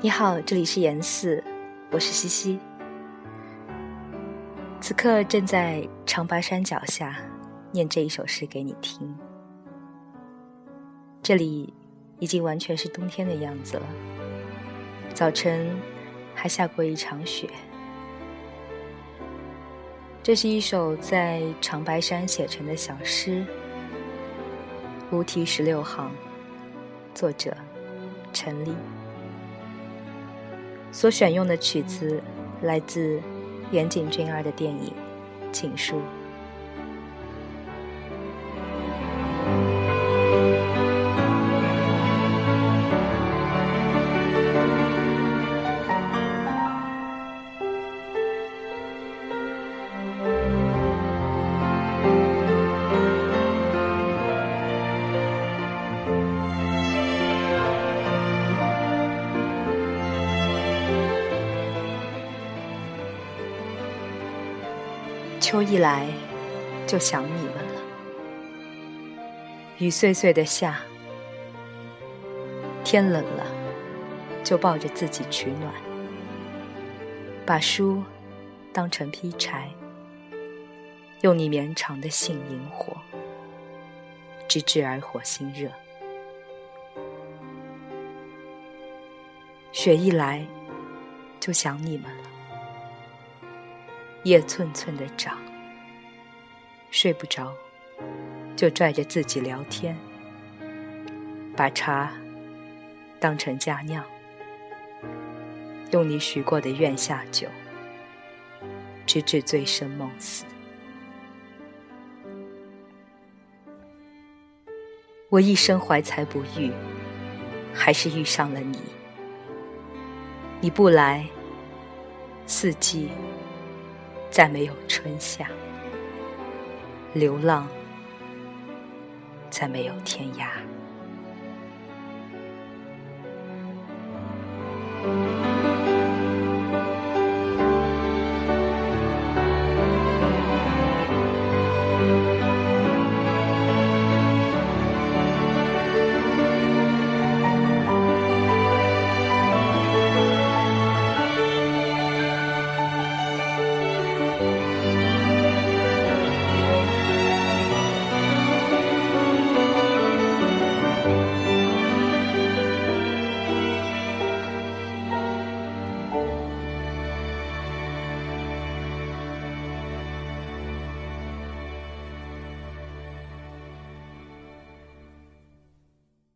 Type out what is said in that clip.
你好，这里是严四，我是西西。此刻正在长白山脚下念这一首诗给你听。这里已经完全是冬天的样子了，早晨还下过一场雪。这是一首在长白山写成的小诗，无题十六行，作者陈立。所选用的曲子来自岩井俊二的电影《情书》。秋一来，就想你们了。雨碎碎的下，天冷了，就抱着自己取暖，把书当成劈柴，用你绵长的信引火，直至而火星热。雪一来，就想你们了。叶寸寸的长，睡不着，就拽着自己聊天，把茶当成佳酿，用你许过的愿下酒，直至醉生梦死。我一生怀才不遇，还是遇上了你。你不来，四季。再没有春夏，流浪，再没有天涯。